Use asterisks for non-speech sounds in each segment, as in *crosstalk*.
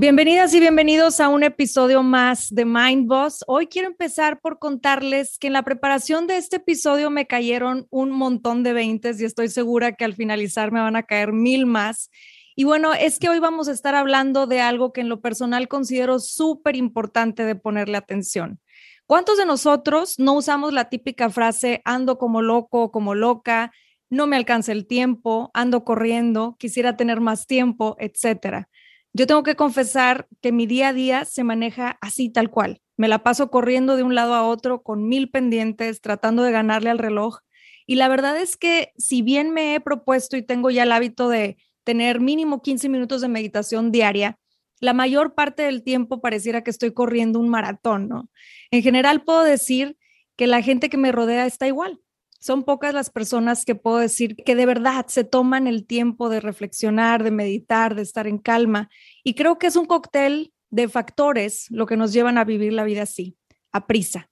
Bienvenidas y bienvenidos a un episodio más de Mind Boss. Hoy quiero empezar por contarles que en la preparación de este episodio me cayeron un montón de veintes y estoy segura que al finalizar me van a caer mil más. Y bueno, es que hoy vamos a estar hablando de algo que en lo personal considero súper importante de ponerle atención. ¿Cuántos de nosotros no usamos la típica frase ando como loco o como loca, no me alcanza el tiempo, ando corriendo, quisiera tener más tiempo, etcétera? Yo tengo que confesar que mi día a día se maneja así tal cual. Me la paso corriendo de un lado a otro con mil pendientes, tratando de ganarle al reloj. Y la verdad es que si bien me he propuesto y tengo ya el hábito de tener mínimo 15 minutos de meditación diaria, la mayor parte del tiempo pareciera que estoy corriendo un maratón, ¿no? En general puedo decir que la gente que me rodea está igual. Son pocas las personas que puedo decir que de verdad se toman el tiempo de reflexionar, de meditar, de estar en calma. Y creo que es un cóctel de factores lo que nos llevan a vivir la vida así, a prisa.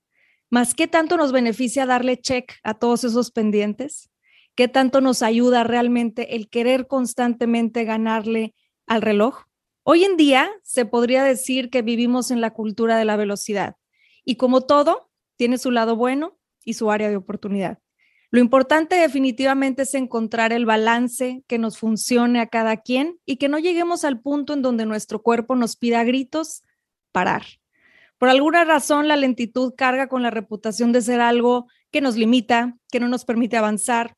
Más qué tanto nos beneficia darle check a todos esos pendientes, qué tanto nos ayuda realmente el querer constantemente ganarle al reloj. Hoy en día se podría decir que vivimos en la cultura de la velocidad y como todo, tiene su lado bueno y su área de oportunidad. Lo importante definitivamente es encontrar el balance que nos funcione a cada quien y que no lleguemos al punto en donde nuestro cuerpo nos pida gritos parar. Por alguna razón, la lentitud carga con la reputación de ser algo que nos limita, que no nos permite avanzar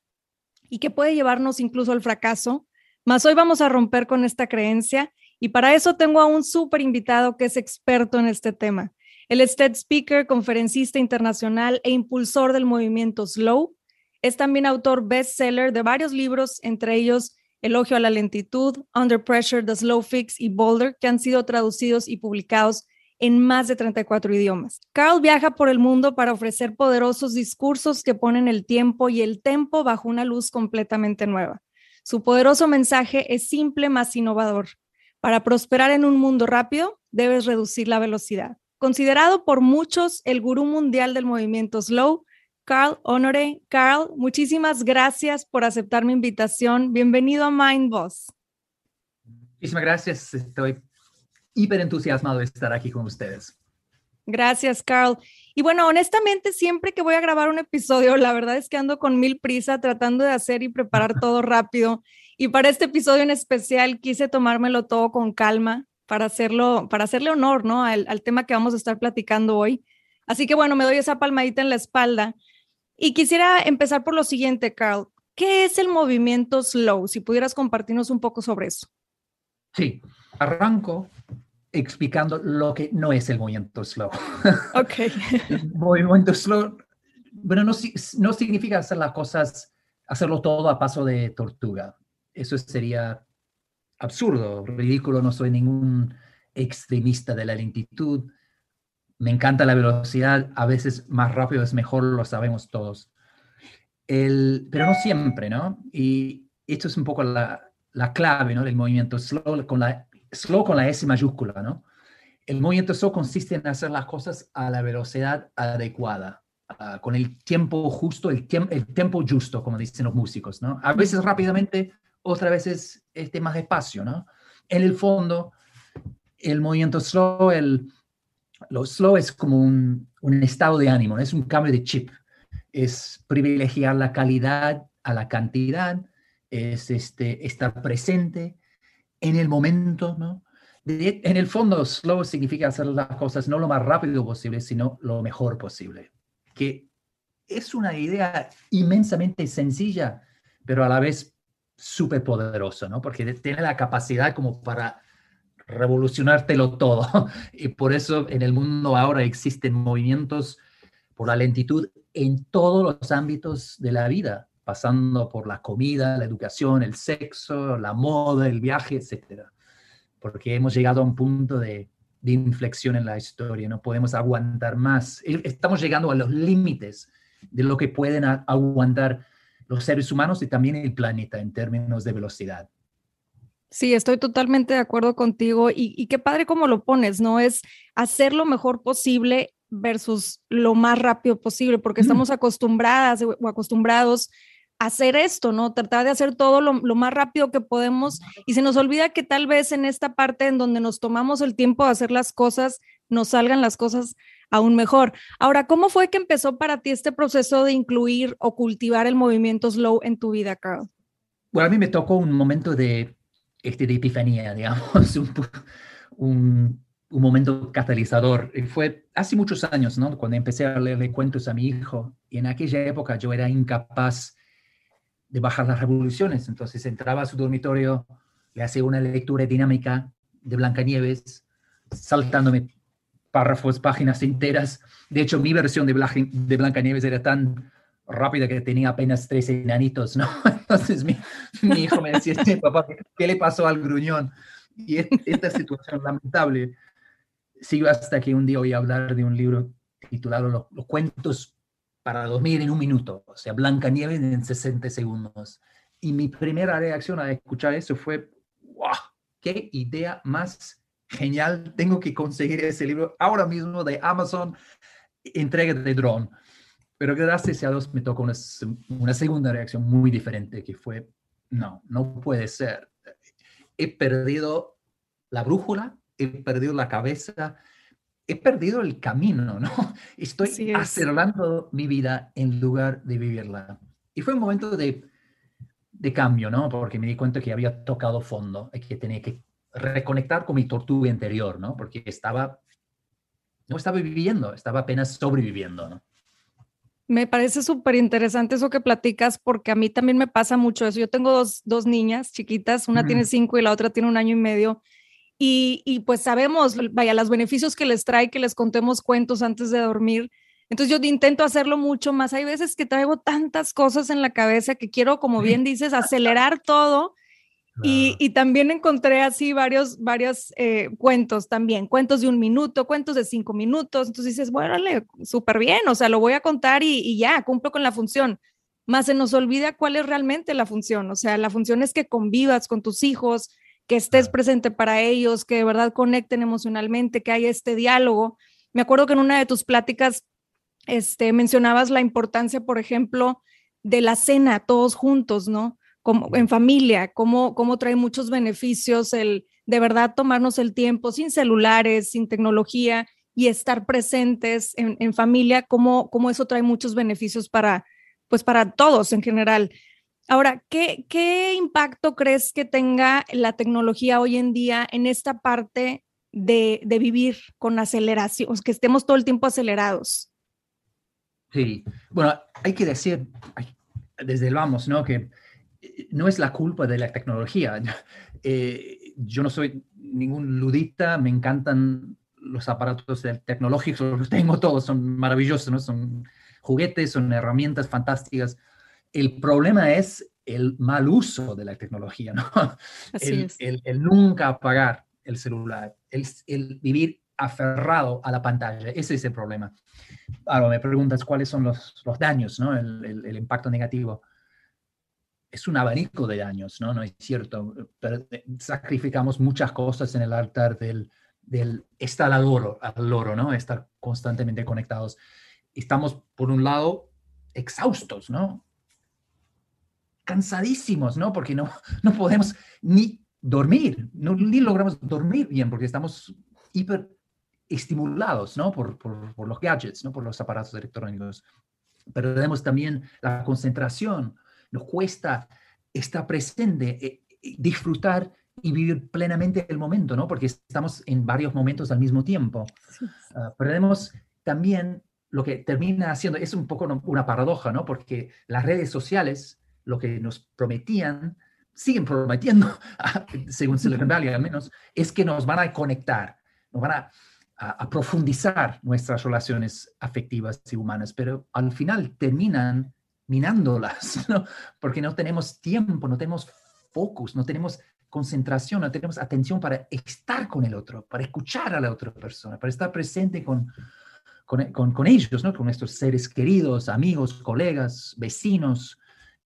y que puede llevarnos incluso al fracaso. Mas hoy vamos a romper con esta creencia y para eso tengo a un súper invitado que es experto en este tema. El es Speaker, conferencista internacional e impulsor del movimiento Slow, es también autor bestseller de varios libros, entre ellos Elogio a la lentitud, Under Pressure, The Slow Fix y Boulder, que han sido traducidos y publicados en más de 34 idiomas. Carl viaja por el mundo para ofrecer poderosos discursos que ponen el tiempo y el tempo bajo una luz completamente nueva. Su poderoso mensaje es simple más innovador. Para prosperar en un mundo rápido, debes reducir la velocidad. Considerado por muchos el gurú mundial del movimiento slow, Carl Honore. Carl, muchísimas gracias por aceptar mi invitación. Bienvenido a Mind Boss. Muchísimas gracias. Estoy hiper entusiasmado de estar aquí con ustedes. Gracias, Carl. Y bueno, honestamente, siempre que voy a grabar un episodio, la verdad es que ando con mil prisa tratando de hacer y preparar *laughs* todo rápido. Y para este episodio en especial quise tomármelo todo con calma para hacerlo, para hacerle honor, ¿no? Al, al tema que vamos a estar platicando hoy. Así que bueno, me doy esa palmadita en la espalda y quisiera empezar por lo siguiente, Carl. ¿Qué es el movimiento slow? Si pudieras compartirnos un poco sobre eso. Sí, arranco explicando lo que no es el movimiento slow. *laughs* Ok. el movimiento slow, bueno, no, no significa hacer las cosas, hacerlo todo a paso de tortuga. Eso sería absurdo, ridículo, no soy ningún extremista de la lentitud me encanta la velocidad, a veces más rápido es mejor, lo sabemos todos. El, pero no siempre, ¿no? Y esto es un poco la, la clave, ¿no? Del movimiento slow con, la, slow con la S mayúscula, ¿no? El movimiento slow consiste en hacer las cosas a la velocidad adecuada, uh, con el tiempo justo, el, tiempo el tiempo justo, como dicen los músicos, ¿no? A veces rápidamente, otras veces este, más despacio, ¿no? En el fondo, el movimiento slow, el, lo slow es como un, estado de ánimo, es un cambio de chip, es privilegiar la calidad a la cantidad, es este, estar presente en el momento, ¿no? en el fondo, slow significa hacer las cosas no lo más rápido posible, sino lo mejor posible. Que es una idea inmensamente sencilla, pero a la vez súper poderosa, ¿no? Porque tiene la capacidad como para revolucionártelo todo. *laughs* Y por eso en el mundo ahora existen movimientos por la lentitud en todos los ámbitos de la vida, pasando por la comida, la educación, el sexo, la moda, el viaje, etc. Porque hemos llegado a un punto de, de inflexión en la historia, no podemos aguantar más. Estamos llegando a los límites de lo que pueden aguantar los seres humanos y también el planeta en términos de velocidad. Sí, estoy totalmente de acuerdo contigo y, qué padre cómo lo pones, ¿no? Es hacer lo mejor posible versus lo más rápido posible, porque estamos acostumbradas o acostumbrados a hacer esto, ¿no? Tratar de hacer todo lo, lo, más rápido que podemos y se nos olvida que tal vez en esta parte en donde nos tomamos el tiempo de hacer las cosas, nos salgan las cosas aún mejor. Ahora, ¿cómo fue que empezó para ti este proceso de incluir o cultivar el movimiento slow en tu vida, Carl? Bueno, a mí me tocó un momento de este, de epifanía, *laughs* digamos, un, un, momento catalizador. Y fue hace muchos años, ¿no? Cuando empecé a leerle cuentos a mi hijo. Y en aquella época yo era incapaz de bajar las revoluciones. Entonces entraba a su dormitorio, le hacía una lectura dinámica de Blancanieves, saltándome párrafos, páginas enteras. De hecho, mi versión de, de Blancanieves era tan rápida que tenía apenas tres enanitos, ¿no? *laughs* Entonces mi, mi hijo me decía, papá, ¿qué le pasó al gruñón? Y esta situación lamentable siguió hasta que un día oí hablar de un libro titulado Los, cuentos para dormir en un minuto, o sea, Blanca Nieve en 60 segundos. Y mi primera reacción a escuchar eso fue, ¡wow! ¡Qué idea más genial! Tengo que conseguir ese libro ahora mismo de Amazon, entrega de drone. Pero gracias a Dios me tocó una, una segunda reacción muy diferente, que fue, no, no puede ser. He perdido la brújula, he perdido la cabeza, he perdido el camino, ¿no? *laughs* Estoy acelerando mi vida en lugar de vivirla. Y fue un momento de, de cambio, ¿no? Porque me di cuenta que había tocado fondo y que tenía que reconectar con mi tortuga interior, ¿no? Porque estaba, no estaba viviendo, estaba apenas sobreviviendo, ¿no? Me parece súper interesante eso que platicas porque a mí también me pasa mucho eso. Yo tengo dos, dos niñas chiquitas, una tiene cinco y la otra tiene un año y medio. Y, y, pues sabemos, vaya, los beneficios que les trae que les contemos cuentos antes de dormir. Entonces yo intento hacerlo mucho más. Hay veces que traigo tantas cosas en la cabeza que quiero, como *laughs* bien dices, acelerar todo y, también encontré así varios, varios eh, cuentos también, cuentos de un minuto, cuentos de cinco minutos. Entonces dices, bueno, súper bien, o sea, lo voy a contar y, ya, cumplo con la función. Más se nos olvida cuál es realmente la función. O sea, la función es que convivas con tus hijos, que estés presente para ellos, que de verdad conecten emocionalmente, que haya este diálogo. Me acuerdo que en una de tus pláticas este, mencionabas la importancia, por ejemplo, de la cena todos juntos, ¿no? Como en familia, cómo, cómo trae muchos beneficios el de verdad tomarnos el tiempo sin celulares, sin tecnología y estar presentes en, familia, cómo, cómo eso trae muchos beneficios para, pues para todos en general. Ahora, ¿qué, ¿qué impacto crees que tenga la tecnología hoy en día en esta parte de, de vivir con aceleración, que estemos todo el tiempo acelerados? Sí, bueno, hay que decir desde el vamos, ¿no? Que no es la culpa de la tecnología. *laughs* Eh, yo no soy ningún ludita, me encantan los aparatos tecnológicos, los tengo todos, son maravillosos, ¿no? son juguetes, son herramientas fantásticas. El problema es el mal uso de la tecnología, ¿no? *laughs* el, el, nunca apagar el celular, el, el, vivir aferrado a la pantalla, ese es el problema. Ahora me preguntas cuáles son los, los daños, ¿no? el impacto negativo es un abanico de daños, ¿no? No es cierto, pero eh, sacrificamos muchas cosas en el altar del, del estar al oro, al oro, ¿no? Estar constantemente conectados. Estamos, por un lado, exhaustos, ¿no? Cansadísimos, ¿no? Porque no, *laughs* no podemos ni dormir, no, ni logramos dormir bien porque estamos hiper estimulados, ¿no? Por, por, por los gadgets, ¿no? Por los aparatos electrónicos. Pero tenemos también la concentración, nos cuesta estar presente, eh, eh, disfrutar y vivir plenamente el momento, ¿no? Porque estamos en varios momentos al mismo tiempo. Ah, perdemos también lo que termina haciendo es un poco una paradoja, ¿no? Porque las redes sociales, lo que nos prometían, siguen prometiendo, *laughs* según Silicon *laughs* Valley al menos, es que nos van a conectar, nos van a, a, profundizar nuestras relaciones afectivas y humanas, pero al final terminan minándolas, *laughs* ¿no? Porque no tenemos tiempo, no tenemos focus, no tenemos concentración, no tenemos atención para estar con el otro, para escuchar a la otra persona, para estar presente con, con, con, ellos, ¿no? con nuestros seres queridos, amigos, colegas, vecinos,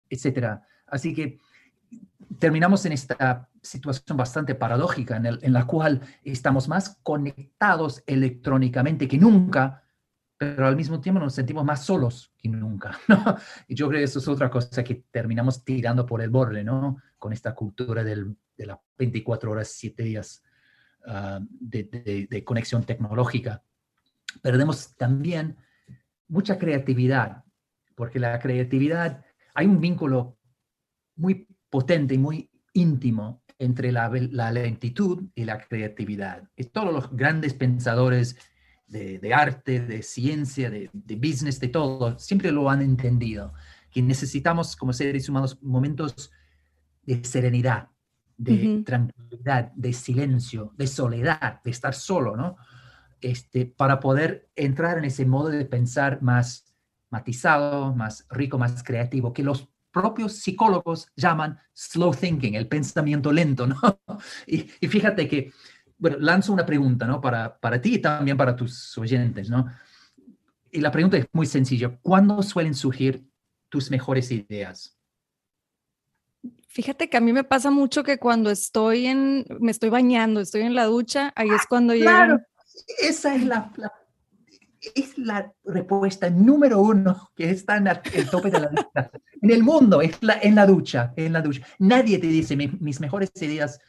etc. Así que terminamos en esta situación bastante paradójica en, la cual estamos más conectados electrónicamente que nunca, pero al mismo tiempo nos sentimos más solos que nunca. *laughs* Y yo creo que eso es otra cosa que terminamos tirando por el borde, ¿no? Con esta cultura del, de las 24 horas, 7 días uh, de, de, conexión tecnológica perdemos también mucha creatividad, porque la creatividad, hay un vínculo muy potente y muy íntimo entre la, lentitud y la creatividad. Y todos los grandes pensadores de, arte, de ciencia, de, business, de todo, siempre lo han entendido, que necesitamos como seres humanos momentos de serenidad, de tranquilidad, de silencio, de soledad, de estar solo, ¿no? Este, para poder entrar en ese modo de pensar más matizado, más rico, más creativo, que los propios psicólogos llaman slow thinking, el pensamiento lento, ¿no? *laughs* Y, fíjate que, bueno, lanzo una pregunta, ¿no? Para, para ti y también para tus oyentes, ¿no? Y la pregunta es muy sencilla. ¿Cuándo suelen surgir tus mejores ideas? Fíjate que a mí me pasa mucho que cuando estoy en, me estoy bañando, estoy en la ducha, ahí es cuando claro. Esa es la, es la respuesta número uno que está en el tope de la lista. En el mundo, es la, en la ducha, en la ducha. Nadie te dice, mis mejores ideas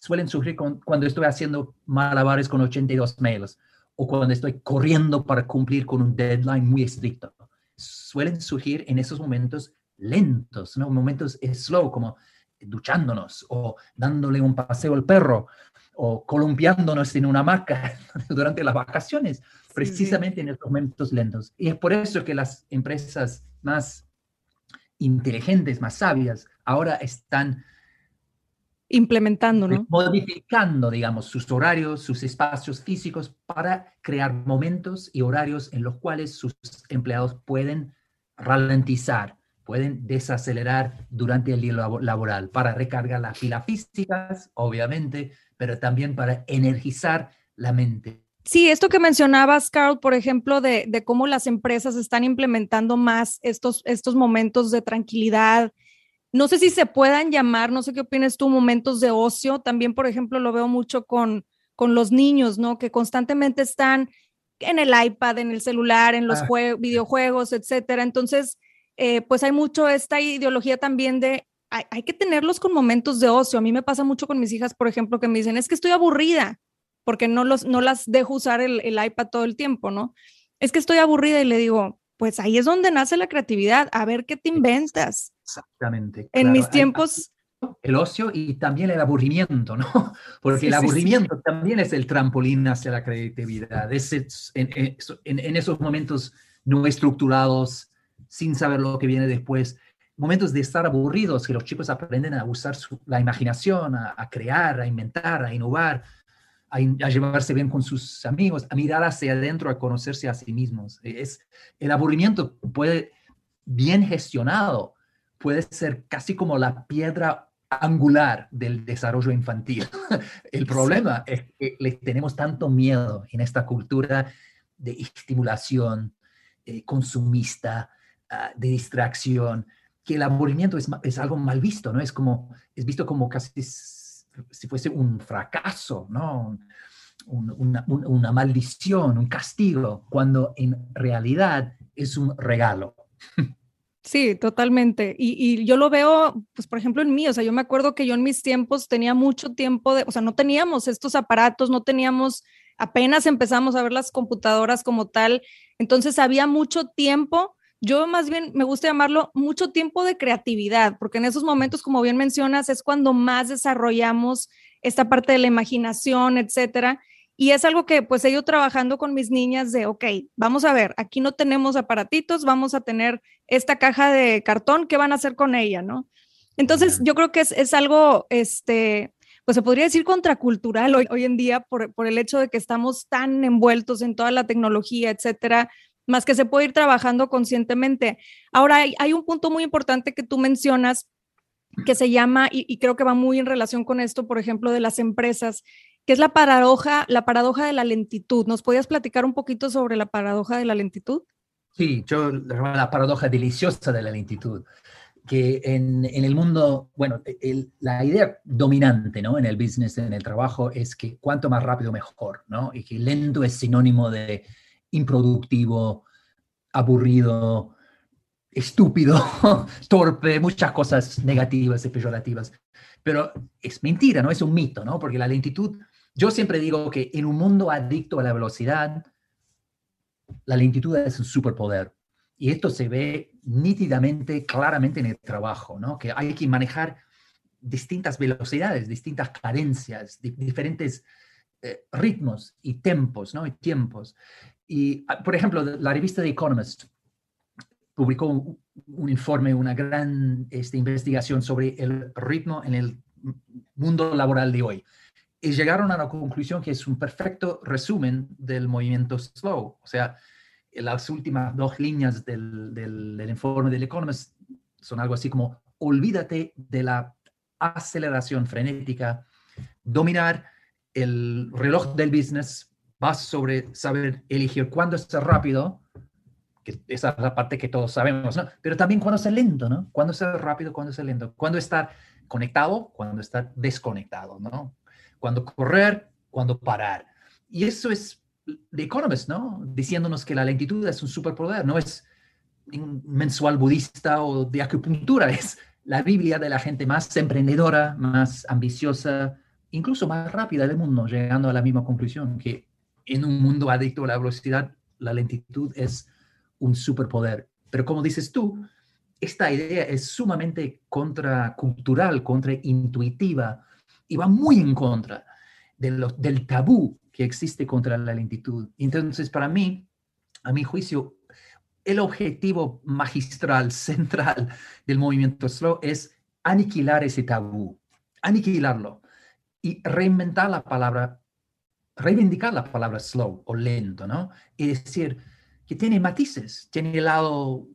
suelen surgir cuando estoy haciendo malabares con 82 mails o cuando estoy corriendo para cumplir con un deadline muy estricto. Suelen surgir en esos momentos lentos, ¿no? Momentos slow, como duchándonos o dándole un paseo al perro o columpiándonos en una hamaca *laughs* durante las vacaciones, precisamente en estos momentos lentos. Y es por eso que las empresas más inteligentes, más sabias, ahora están implementando, ¿no? Modificando, digamos, sus horarios, sus espacios físicos para crear momentos y horarios en los cuales sus empleados pueden ralentizar, pueden desacelerar durante el día laboral para recargar las filas físicas, obviamente, pero también para energizar la mente. Sí, esto que mencionabas, Carl, por ejemplo, de, cómo las empresas están implementando más estos, estos momentos de tranquilidad. No sé si se puedan llamar, no sé qué opinas tú, momentos de ocio. También, por ejemplo, lo veo mucho con, con los niños, ¿no? Que constantemente están en el iPad, en el celular, en los ah. videojuegos, etcétera. Entonces, eh, pues hay mucho esta ideología también de hay, que tenerlos con momentos de ocio. A mí me pasa mucho con mis hijas, por ejemplo, que me dicen, es que estoy aburrida porque no, los, no las dejo usar el, el iPad todo el tiempo, ¿no? Es que estoy aburrida y le digo, pues ahí es donde nace la creatividad, a ver qué te inventas. Exactamente. En mis tiempos... El ocio y también el aburrimiento, ¿no? *laughs* Porque el aburrimiento también es el trampolín hacia la creatividad. Es en, en, esos momentos no estructurados, sin saber lo que viene después, momentos de estar aburridos, que los chicos aprenden a usar la imaginación, a, crear, a inventar, a innovar, a, llevarse bien con sus amigos, a mirar hacia adentro, a conocerse a sí mismos. Es, el aburrimiento puede, bien gestionado, puede ser casi como la piedra angular del desarrollo infantil. *laughs* El problema es que le tenemos tanto miedo en esta cultura de estimulación eh, consumista, ah, de distracción, que el aburrimiento es, es, algo mal visto, ¿no? Es como, es visto como casi si fuese un fracaso, ¿no? una, una, maldición, un castigo, cuando en realidad es un regalo. Sí, totalmente. Y, y, yo lo veo, pues por ejemplo en mí, o sea, yo me acuerdo que yo en mis tiempos tenía mucho tiempo de, o sea, no teníamos estos aparatos, no teníamos, apenas empezamos a ver las computadoras como tal, entonces había mucho tiempo yo más bien me gusta llamarlo mucho tiempo de creatividad, porque en esos momentos, como bien mencionas, es cuando más desarrollamos esta parte de la imaginación, etcétera. Y es algo que pues he ido trabajando con mis niñas de, ok, vamos a ver, aquí no tenemos aparatitos, vamos a tener esta caja de cartón, ¿qué van a hacer con ella, no? Entonces, yo creo que es, es algo, este, pues se podría decir contracultural hoy, hoy en día por, por, el hecho de que estamos tan envueltos en toda la tecnología, etcétera, más que se puede ir trabajando conscientemente. Ahora, hay, un punto muy importante que tú mencionas que se llama, y, creo que va muy en relación con esto, por ejemplo, de las empresas, que es la paradoja, la paradoja de la lentitud. ¿Nos podías platicar un poquito sobre la paradoja de la lentitud? Sí, yo la paradoja deliciosa de la lentitud, que en, en el mundo, bueno, la idea dominante, ¿no? En el business, en el trabajo, es que cuanto más rápido mejor, ¿no? Y que lento es sinónimo de improductivo, aburrido, estúpido, *laughs* torpe, muchas cosas negativas y peyorativas. Pero es mentira, no es un mito, ¿no? Porque la lentitud yo siempre digo que en un mundo adicto a la velocidad, la lentitud es un superpoder. Y esto se ve nítidamente, claramente en el trabajo, ¿no? Que hay que manejar distintas velocidades, distintas cadencias, diferentes eh, ritmos y tempos, ¿no? Y tiempos. Y, ah, por ejemplo, la revista The Economist publicó un, informe, una gran este, investigación sobre el ritmo en el mundo laboral de hoy y llegaron a la conclusión que es un perfecto resumen del movimiento slow. O sea, las últimas dos líneas del, del, del informe del Economist son algo así como, olvídate de la aceleración frenética, dominar el reloj del business, vas sobre saber elegir cuándo es rápido, que esa es la parte que todos sabemos, ¿no? Pero también cuándo es lento, ¿no? Cuándo es rápido, cuándo es lento, cuándo estar conectado, cuándo estar desconectado, ¿no? cuándo correr, cuándo parar. Y eso es The Economist, ¿no? Diciéndonos que la lentitud es un superpoder, no es un mensual budista o de acupuntura, *laughs* es la Biblia de la gente más emprendedora, más ambiciosa, incluso más rápida del mundo, llegando a la misma conclusión, que en un mundo adicto a la velocidad, la lentitud es un superpoder. Pero como dices tú, esta idea es sumamente contracultural, contraintuitiva, y va muy en contra de del tabú que existe contra la lentitud. Entonces, para mí, a mi juicio, el objetivo magistral, *laughs* central del movimiento slow es aniquilar ese tabú, aniquilarlo y reinventar la palabra, reivindicar la palabra slow o lento, ¿no? Y decir que tiene matices, tiene el lado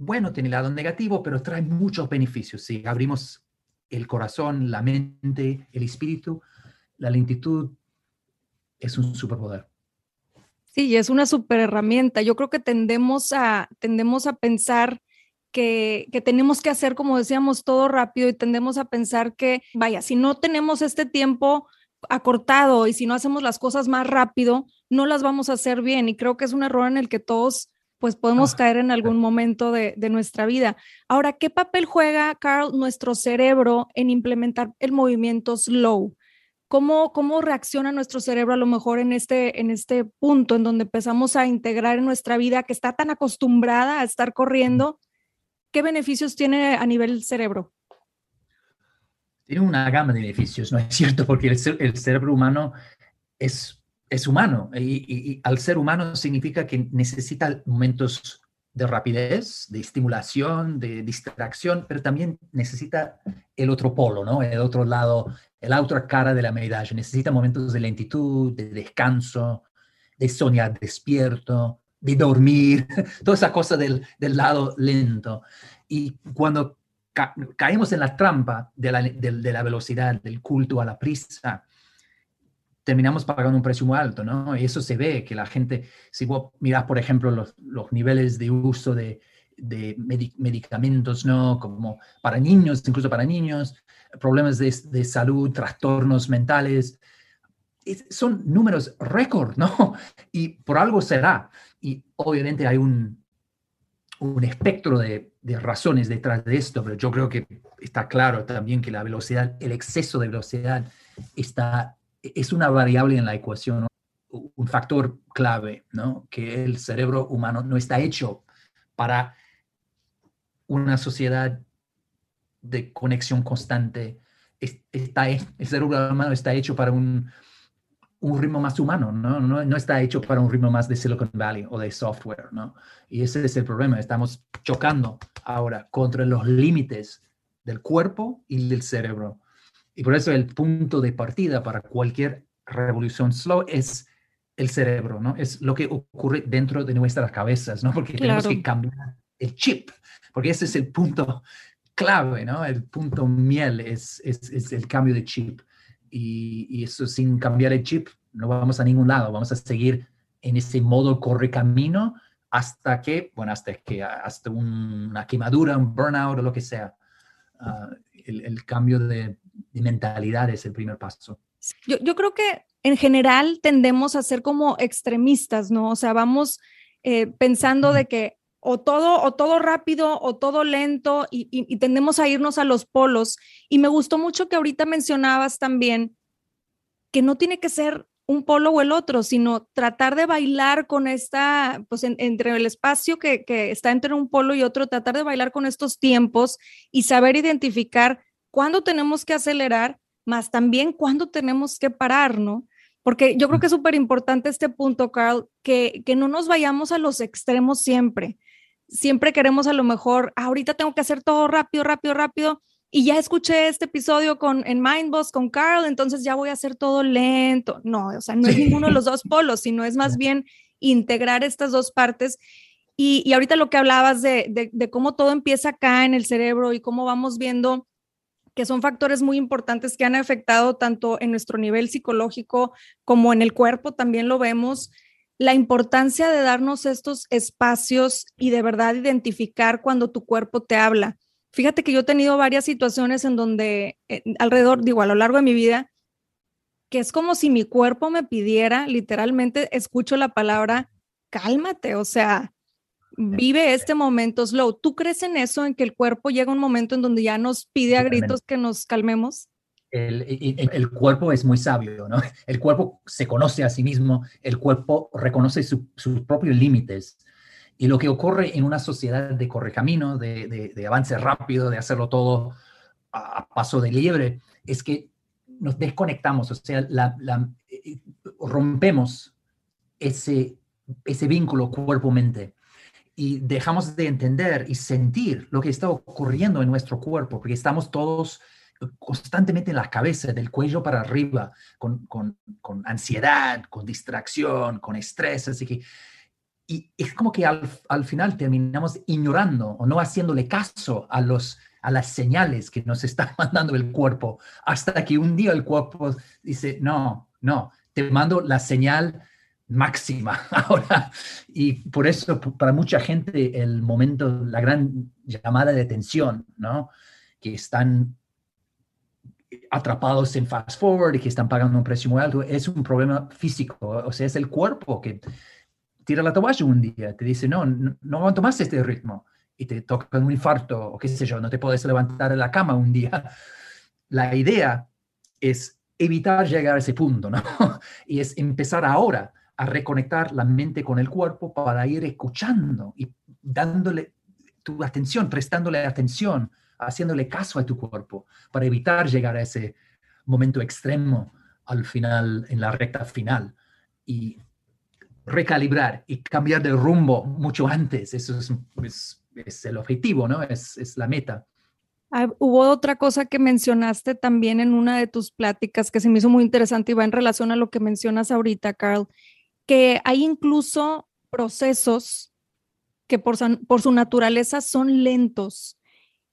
bueno, tiene el lado negativo, pero trae muchos beneficios. Si abrimos el corazón, la mente, el espíritu, la lentitud es un superpoder. Sí, es una super herramienta. Yo creo que tendemos a, tendemos a pensar que, que, tenemos que hacer, como decíamos, todo rápido y tendemos a pensar que, vaya, si no tenemos este tiempo acortado y si no hacemos las cosas más rápido, no las vamos a hacer bien. Y creo que es un error en el que todos pues podemos caer en algún momento de, nuestra vida. Ahora, ¿qué papel juega, Carl, nuestro cerebro en implementar el movimiento slow? ¿Cómo, ¿Cómo reacciona nuestro cerebro a lo mejor en este, en este punto en donde empezamos a integrar en nuestra vida que está tan acostumbrada a estar corriendo? ¿Qué beneficios tiene a nivel cerebro? Tiene una gama de beneficios, ¿no es cierto? Porque el, cerebro humano es es humano y, al ser humano significa que necesita momentos de rapidez, de estimulación, de distracción, pero también necesita el otro polo, ¿no? El otro lado, la otra cara de la medalla. Necesita momentos de lentitud, de descanso, de soñar despierto, de dormir, *laughs* toda esa cosa del, del lado lento. Y cuando caemos en la trampa de la, de la velocidad, del culto a la prisa, terminamos pagando un precio muy alto, ¿no? Y eso se ve, que la gente, si vos mirás, por ejemplo, los, los niveles de uso de, de medicamentos, ¿no? Como para niños, incluso para niños, problemas de, de salud, trastornos mentales, son números récord, ¿no? *laughs* Y por algo será. Y obviamente hay un, un espectro de, de, razones detrás de esto, pero yo creo que está claro también que la velocidad, el exceso de velocidad está es una variable en la ecuación, un factor clave, ¿no? Que el cerebro humano no está hecho para una sociedad de conexión constante. Está, el cerebro humano está hecho para un, un ritmo más humano, ¿no? ¿no? No, está hecho para un ritmo más de Silicon Valley o de software, ¿no? Y ese es el problema, estamos chocando ahora contra los límites del cuerpo y del cerebro. Y por eso el punto de partida para cualquier revolución slow es el cerebro, ¿no? Es lo que ocurre dentro de nuestras cabezas, ¿no? Porque tenemos que cambiar el chip, porque ese es el punto clave, ¿no? El punto miel es, es, es el cambio de chip. Y, y, eso sin cambiar el chip no vamos a ningún lado, vamos a seguir en ese modo corre camino hasta que, bueno, hasta que hasta una quemadura, un burnout o lo que sea. Uh, el, el, cambio de, de, mentalidad es el primer paso. Yo, yo, creo que en general tendemos a ser como extremistas, ¿no? O sea, vamos eh, pensando de que o todo, o todo rápido o todo lento y, y, y, tendemos a irnos a los polos. Y me gustó mucho que ahorita mencionabas también que no tiene que ser un polo o el otro, sino tratar de bailar con esta, pues en, entre el espacio que, que está entre un polo y otro, tratar de bailar con estos tiempos y saber identificar cuándo tenemos que acelerar, más también cuándo tenemos que parar, ¿no? Porque yo creo que es súper importante este punto, Carl, que, que no nos vayamos a los extremos siempre siempre queremos a lo mejor, ahorita tengo que hacer todo rápido, rápido, rápido, y ya escuché este episodio con, en Mindboss con Carl, entonces ya voy a hacer todo lento. No, o sea, no es ninguno de los dos *laughs* polos, sino es más bien integrar estas dos partes. Y, y ahorita lo que hablabas de, de, de, cómo todo empieza acá en el cerebro y cómo vamos viendo que son factores muy importantes que han afectado tanto en nuestro nivel psicológico como en el cuerpo, también lo vemos la importancia de darnos estos espacios y de verdad identificar cuando tu cuerpo te habla. Fíjate que yo he tenido varias situaciones en donde eh, alrededor, digo, a lo largo de mi vida, que es como si mi cuerpo me pidiera, literalmente escucho la palabra, cálmate, o sea, vive este momento slow. ¿Tú crees en eso, en que el cuerpo llega un momento en donde ya nos pide a gritos que nos calmemos? El, el, cuerpo es muy sabio, ¿no? El cuerpo se conoce a sí mismo, el cuerpo reconoce su, sus propios límites. Y lo que ocurre en una sociedad de correcamino, de, de, avance rápido, de hacerlo todo a, paso de liebre, es que nos desconectamos, o sea, eh, rompemos ese, ese vínculo cuerpo-mente y dejamos de entender y sentir lo que está ocurriendo en nuestro cuerpo, porque estamos todos constantemente en la cabeza, del cuello para arriba, con, con, con, ansiedad, con distracción, con estrés. Así que, y es como que al, al, final terminamos ignorando o no haciéndole caso a, los, a las señales que nos está *laughs* mandando el cuerpo, hasta que un día el cuerpo dice, no, no, te mando la señal máxima *laughs* ahora. Y por eso, para mucha gente, el momento, la gran llamada de atención, ¿no? Que están atrapados en fast forward y que están pagando un precio muy alto, es un problema físico, o sea, es el cuerpo que tira la toalla un día, te dice, no, no, no aguanto más este ritmo, y te toca un infarto, o qué sé yo, no te puedes levantar de la cama un día. La idea es evitar llegar a ese punto, ¿no? *laughs* Y es empezar ahora a reconectar la mente con el cuerpo para ir escuchando y dándole tu atención, prestándole atención haciéndole caso a tu cuerpo para evitar llegar a ese momento extremo al final, en la recta final. Y recalibrar y cambiar de rumbo mucho antes, eso es, es, el objetivo, ¿no? Es, es la meta. Ah, hubo otra cosa que mencionaste también en una de tus pláticas que se me hizo muy interesante y va en relación a lo que mencionas ahorita, Carl, que hay incluso procesos que por, por su naturaleza son lentos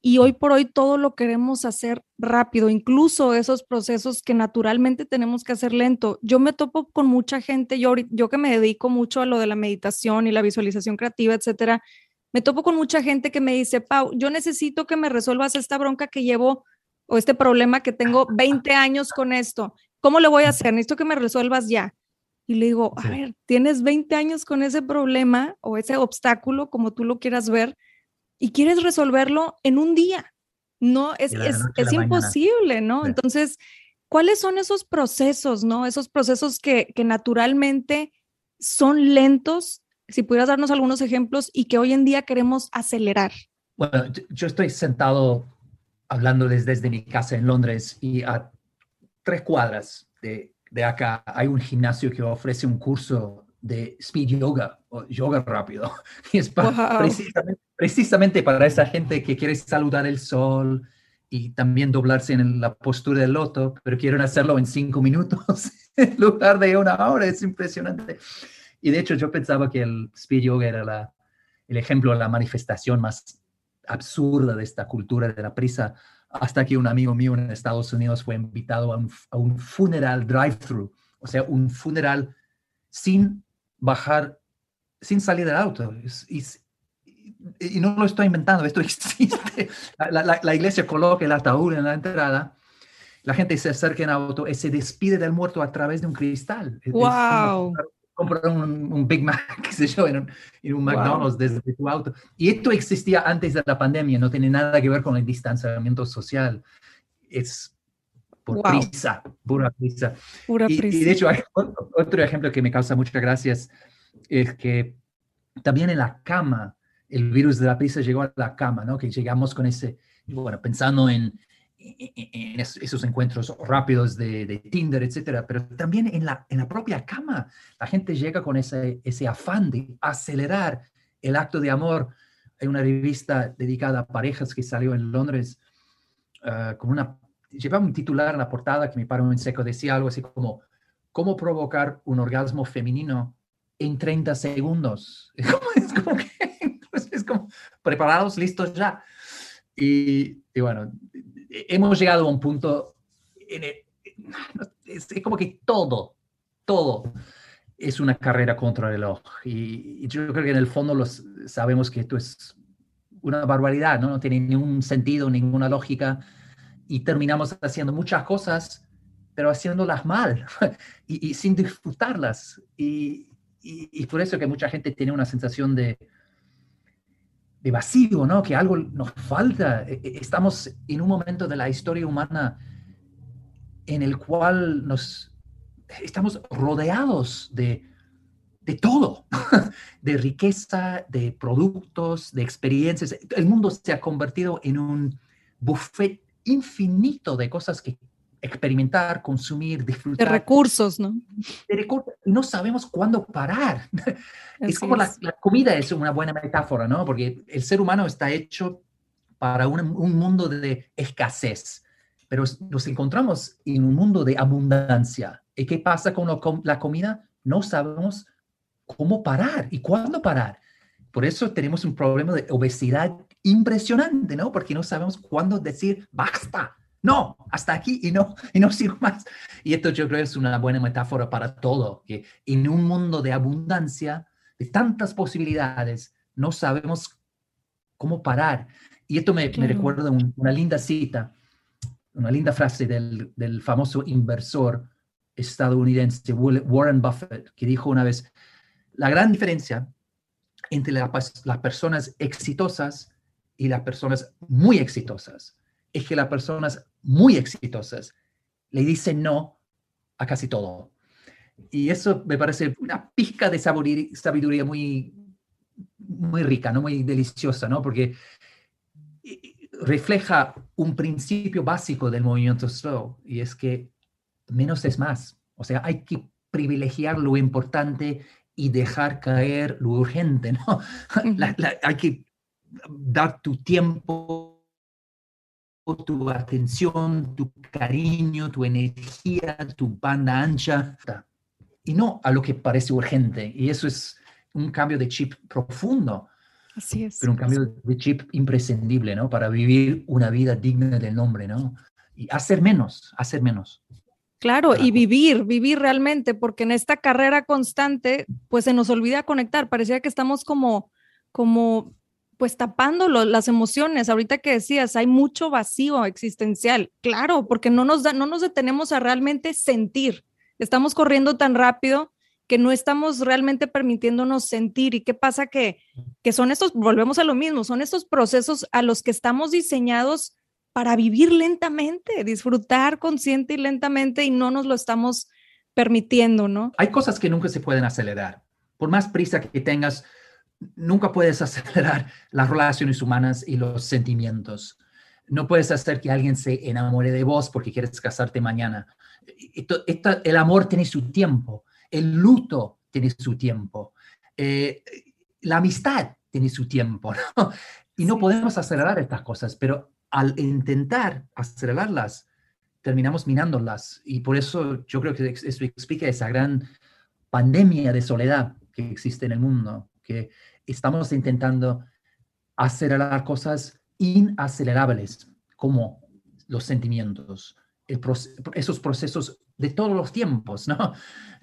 y hoy por hoy todo lo queremos hacer rápido, incluso esos procesos que naturalmente tenemos que hacer lento. Yo me topo con mucha gente, yo, yo que me dedico mucho a lo de la meditación y la visualización creativa, etcétera, me topo con mucha gente que me dice, Pau, yo necesito que me resuelvas esta bronca que llevo o este problema que tengo 20 años con esto. ¿Cómo le voy a hacer? Necesito que me resuelvas ya. Y le digo, a ver, tienes 20 años con ese problema o ese obstáculo, como tú lo quieras ver y quieres resolverlo en un día. No, es, es, es imposible, ¿no? Sí. Entonces, ¿cuáles son esos procesos, no? Esos procesos que, que naturalmente son lentos, si pudieras darnos algunos ejemplos y que hoy en día queremos acelerar. Bueno, yo estoy sentado hablando desde, desde mi casa en Londres y a tres cuadras de, de acá hay un gimnasio que ofrece un curso de speed yoga o yoga rápido. *laughs* Y es precisamente, precisamente, para esa gente que quiere saludar el sol y también doblarse en la postura del loto, pero quieren hacerlo en cinco minutos *laughs* en lugar de una hora. Es impresionante. Y de hecho yo pensaba que el speed yoga era la, el ejemplo, la manifestación más absurda de esta cultura de la prisa, hasta que un amigo mío en Estados Unidos fue invitado a un, a un funeral drive-thru, o sea, un funeral sin bajar, sin salir del auto. Y, y, no lo estoy inventando, esto *laughs* existe. La, la, la, iglesia coloca el ataúd en la entrada, la gente se acerca en auto y se despide del muerto a través de un cristal. ¡Wow! comprar un, Big Mac, *laughs* qué sé yo, en un, McDonald's desde tu auto. Y esto existía antes de la pandemia, no tiene nada que ver con el distanciamiento social. Es por prisa, pura prisa. Pura y, prisa. y, de hecho, hay otro ejemplo que me causa muchas gracias es que también en la cama, el virus de la prisa llegó a la cama, ¿no? Que llegamos con ese, bueno, pensando en, en esos encuentros rápidos de, de, Tinder, etcétera, pero también en la, en la propia cama. La gente llega con ese, ese afán de acelerar el acto de amor. Hay una revista dedicada a parejas que salió en Londres uh, con una, llevaba un titular en la portada que me paró en seco, decía algo así como, ¿cómo provocar un orgasmo femenino en 30 segundos? *laughs* Es como, que, es como preparados, listos ya. Y, y bueno, hemos llegado a un punto, en el, es, como que todo, todo es una carrera contra el reloj. Y, y, yo creo que en el fondo los, sabemos que esto es una barbaridad, ¿no? no tiene ningún sentido, ninguna lógica. Y terminamos haciendo muchas cosas, pero haciéndolas mal *laughs* y, y sin disfrutarlas. Y, y, por eso que mucha gente tiene una sensación de, de vacío, ¿no? Que algo nos falta. E, e, estamos en un momento de la historia humana en el cual nos estamos rodeados de, de todo, *laughs* de riqueza, de productos, de experiencias. El mundo se ha convertido en un buffet infinito de cosas que experimentar, consumir, disfrutar. De recursos, ¿no? De recursos. Y no sabemos cuándo parar. *laughs* Así es como es. La, la, comida es una buena metáfora, ¿no? Porque el ser humano está hecho para un, un mundo de escasez, pero nos encontramos en un mundo de abundancia. ¿Y qué pasa con lo, la comida? No sabemos cómo parar y cuándo parar. Por eso tenemos un problema de obesidad impresionante, ¿no? Porque no sabemos cuándo decir basta no, hasta aquí y no, y no sigo más. Y esto yo creo es una buena metáfora para todo, que en un mundo de abundancia, de tantas posibilidades, no sabemos cómo parar. Y esto me, recuerda un, una linda cita, una linda frase del, del famoso inversor estadounidense Warren Buffett, que dijo una vez, la gran diferencia entre la, las personas exitosas y las personas muy exitosas es que las personas muy exitosas le dicen no a casi todo. Y eso me parece una pizca de sabiduría muy, muy rica, ¿no? muy deliciosa, ¿no? porque refleja un principio básico del movimiento slow y es que menos es más. O sea, hay que privilegiar lo importante y dejar caer lo urgente, ¿no? *laughs* Hay que dar tu tiempo tu atención, tu cariño, tu energía, tu banda ancha, y no a lo que parece urgente. Y eso es un cambio de chip profundo. Así es. Pero un cambio de chip imprescindible, ¿no? Para vivir una vida digna del nombre, ¿no? Y hacer menos, hacer menos. Claro, claro, y vivir, vivir realmente, porque en esta carrera constante, pues se nos olvida conectar. Parecía que estamos como, como pues tapándolo, las emociones. Ahorita que decías, hay mucho vacío existencial. Claro, porque no nos, da, no nos detenemos a realmente sentir. Estamos corriendo tan rápido que no estamos realmente permitiéndonos sentir. ¿Y qué pasa? Que, que son estos, volvemos a lo mismo, son estos procesos a los que estamos diseñados para vivir lentamente, disfrutar consciente y lentamente y no nos lo estamos permitiendo, ¿no? Hay cosas que nunca se pueden acelerar. Por más prisa que tengas, nunca puedes acelerar las relaciones humanas y los sentimientos. No puedes hacer que alguien se enamore de vos porque quieres casarte mañana. el amor tiene su tiempo, el luto tiene su tiempo, eh, la amistad tiene su tiempo, ¿no? Y no podemos acelerar estas cosas, pero al intentar acelerarlas, terminamos minándolas. Y por eso yo creo que eso explica esa gran pandemia de soledad que existe en el mundo, que estamos intentando acelerar cosas inacelerables, como los sentimientos, esos procesos de todos los tiempos, ¿no?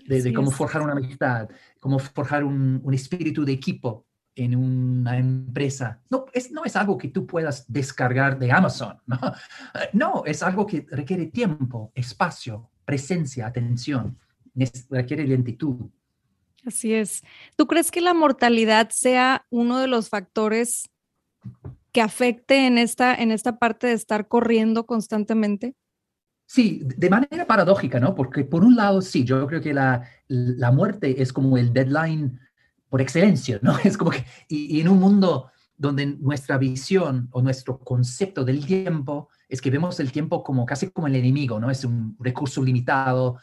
De, cómo forjar una amistad, cómo forjar un, espíritu de equipo en una empresa. No es, no es algo que tú puedas descargar de Amazon, ¿no? *laughs* No, es algo que requiere tiempo, espacio, presencia, atención, requiere lentitud. Así es. ¿Tú crees que la mortalidad sea uno de los factores que afecte en esta, en esta parte de estar corriendo constantemente? Sí, de manera paradójica, ¿no? Porque por un lado, sí, yo creo que la, muerte es como el deadline por excelencia, ¿no? *laughs* Es como que, y, en un mundo donde nuestra visión o nuestro concepto del tiempo es que vemos el tiempo como casi como el enemigo, ¿no? Es un recurso limitado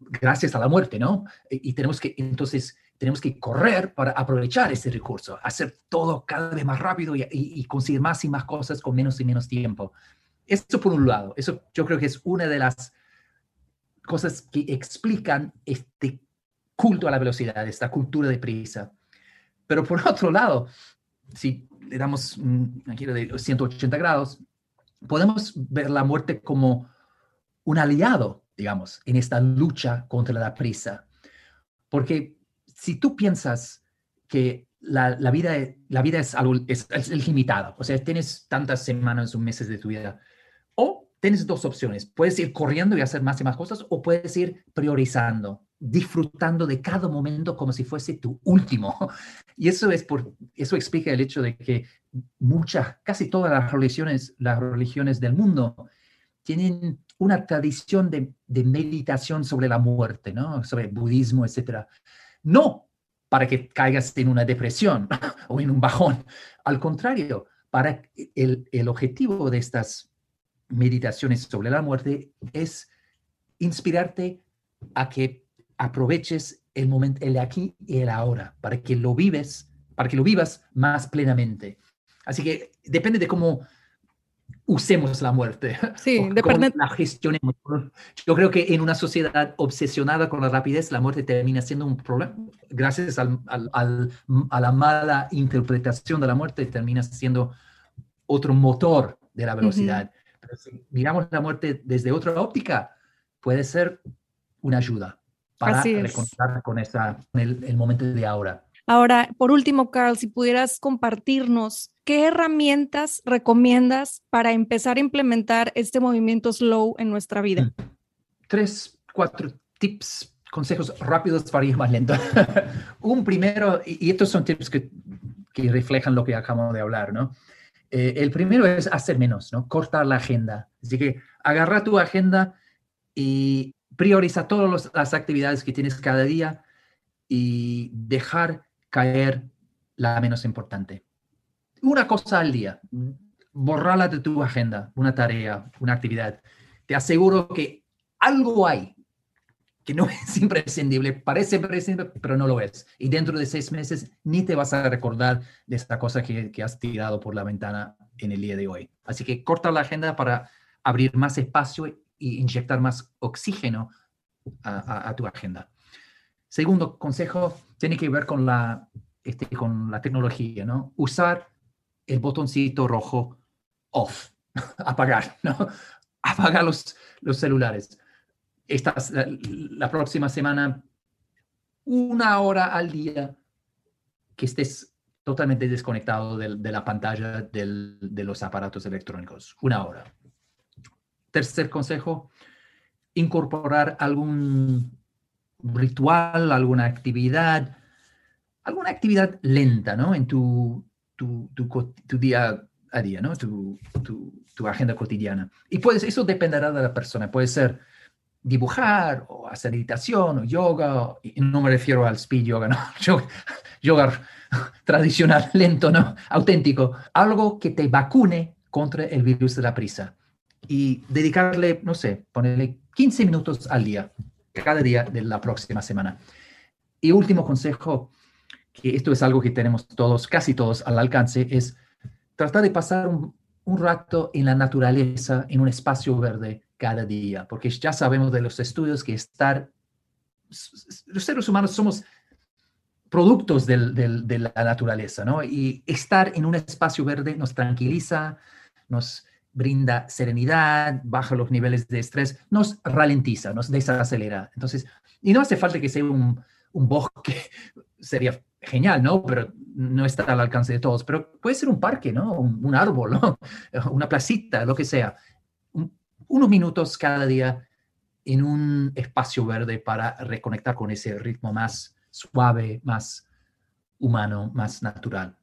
gracias a la muerte, ¿no? Y, tenemos que, entonces, tenemos que correr para aprovechar ese recurso, hacer todo cada vez más rápido y, conseguir más y más cosas con menos y menos tiempo. Eso por un lado, eso yo creo que es una de las cosas que explican este culto a la velocidad, esta cultura de prisa. Pero por *laughs* otro lado, si le damos un giro de 180 grados, podemos ver la muerte como un aliado, digamos, en esta lucha contra la prisa. Porque si tú piensas que la, vida, la vida es algo es, limitado, o sea, tienes tantas semanas o meses de tu vida, o tienes dos opciones. Puedes ir corriendo y hacer más y más cosas o puedes ir priorizando, disfrutando de cada momento como si fuese tu último. *laughs* Y eso, es por, eso explica el hecho de que muchas, casi todas las religiones, las religiones del mundo tienen una tradición de, meditación sobre la muerte, ¿no? sobre budismo, etc. No para que caigas en una depresión *laughs* o en un bajón. Al contrario, para el, el objetivo de estas meditaciones sobre la muerte es inspirarte a que aproveches el momento, el aquí y el ahora, para que lo vives, para que lo vivas más plenamente. Así que depende de cómo usemos la muerte. *laughs* Sí, depende. La gestionemos. Yo creo que en una sociedad obsesionada con la rapidez, la muerte termina siendo un problema. Gracias al, al, a la mala interpretación de la muerte, termina siendo otro motor de la velocidad si miramos la muerte desde otra óptica, puede ser una ayuda para reconectar con, esa, el, momento de ahora. Ahora, por último, Carl, si pudieras compartirnos, ¿qué herramientas recomiendas para empezar a implementar este movimiento slow en nuestra vida? Mm. Tres, cuatro tips, consejos rápidos para ir más lento. *laughs* Un primero, y estos son tips que, que reflejan lo que acabamos de hablar, ¿no? Eh, el primero es hacer menos, ¿no? Cortar la agenda. Así que agarra tu agenda y prioriza todas las actividades que tienes cada día y dejar caer la menos importante. Una cosa al día, borrala de tu agenda, una tarea, una actividad. Te aseguro que algo hay que no *laughs* es imprescindible, parece imprescindible, pero no lo es. Y dentro de seis meses ni te vas a recordar de esta cosa que, has tirado por la ventana en el día de hoy. Así que corta la agenda para abrir más espacio e inyectar más oxígeno a, a, tu agenda. Segundo consejo tiene que ver con la, este, con la tecnología, ¿no? Usar el botoncito rojo off, *laughs* apagar, ¿no? *laughs* Apagar los, los celulares esta, la, próxima semana una hora al día que estés totalmente desconectado de, la pantalla de los aparatos electrónicos. Una hora. Tercer consejo, incorporar algún ritual, alguna actividad, alguna actividad lenta, ¿no? En tu, tu, tu, día a día, ¿no? Tu, tu, agenda cotidiana. Y pues eso dependerá de la persona. Puede ser dibujar o hacer meditación o yoga, y no me refiero al speed yoga, no, *laughs* yoga, *laughs* tradicional, lento, no, auténtico, algo que te vacune contra el virus de la prisa. y dedicarle, no sé, ponerle 15 minutos al día, cada día de la próxima semana. Y último consejo, que esto es algo que tenemos todos, casi todos al alcance, es tratar de pasar un, un rato en la naturaleza, en un espacio verde cada día, porque ya sabemos de los estudios que estar, los seres humanos somos productos del, del, de la naturaleza, ¿no? Y estar en un espacio verde nos tranquiliza, nos brinda serenidad, baja los niveles de estrés, nos ralentiza, nos desacelera. Entonces, y no hace falta que sea un, un bosque, *laughs* sería genial, ¿no? Pero no está al alcance de todos. Pero puede ser un parque, ¿no? Un, árbol, ¿no? *laughs* Una placita, lo que sea. unos minutos cada día en un espacio verde para reconectar con ese ritmo más suave, más humano, más natural.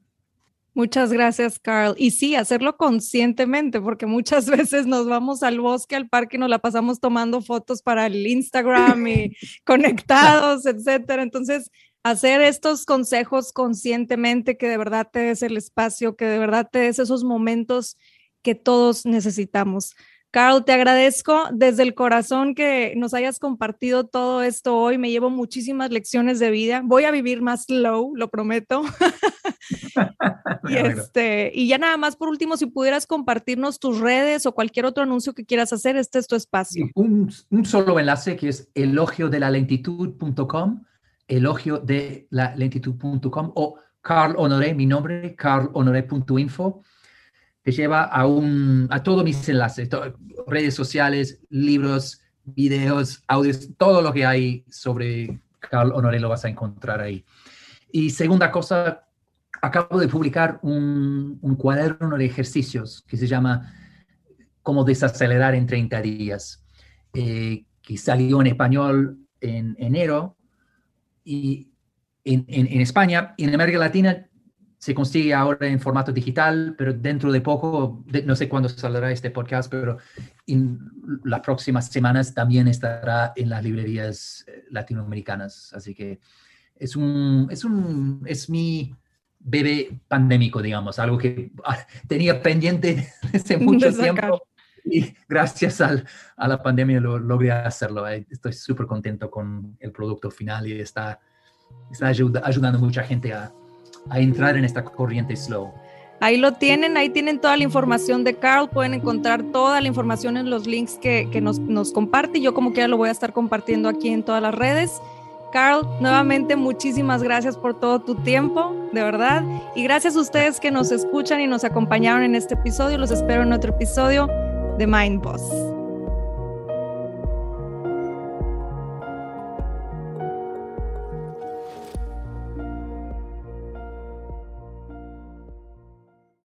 Muchas gracias, Carl. Y sí, hacerlo conscientemente, porque muchas *laughs* veces nos vamos al bosque, al parque y nos la pasamos tomando fotos para el Instagram y *laughs* conectados, etcétera. Entonces, hacer estos consejos conscientemente, que de verdad te des el espacio, que de verdad te des esos momentos que todos necesitamos. Carl, te agradezco desde el corazón que nos hayas compartido todo esto hoy. Me llevo muchísimas lecciones de vida. Voy a vivir más slow, lo prometo. *laughs* y, este, y ya nada más por último, si pudieras compartirnos tus redes o cualquier otro anuncio que quieras hacer, este es tu espacio. Un, un solo enlace que es elogio de la lentitud.com, elogio de la lentitud.com o Carl Honoré, mi nombre, carlhonoré.info te lleva a, un, a todos mis enlaces, redes sociales, libros, videos, audios, todo lo que hay sobre Carl Honoré lo vas a encontrar ahí. Y segunda cosa, acabo de publicar un, cuaderno de ejercicios que se llama Cómo desacelerar en 30 días, eh, que salió en español en enero y en, en, en España y en América Latina se consigue ahora en formato digital, pero dentro de poco, no sé cuándo saldrá este podcast, pero en las próximas semanas también estará en las librerías eh, latinoamericanas. Así que es un, es un, es mi bebé pandémico, digamos, algo que ah, tenía pendiente *laughs* desde mucho tiempo y gracias al, a la pandemia lo logré hacerlo. Eh, estoy súper contento con el producto final y está, está ayudando a mucha gente a, a entrar en esta corriente slow. Ahí lo tienen, ahí tienen toda la información de Carl, pueden encontrar toda la información en los links que, que nos, nos comparte. Yo como quiera lo voy a estar compartiendo aquí en todas las redes. Carl, nuevamente muchísimas gracias por todo tu tiempo, de verdad. Y gracias a ustedes que nos escuchan y nos acompañaron en este episodio. Los espero en otro episodio de Mind Boss.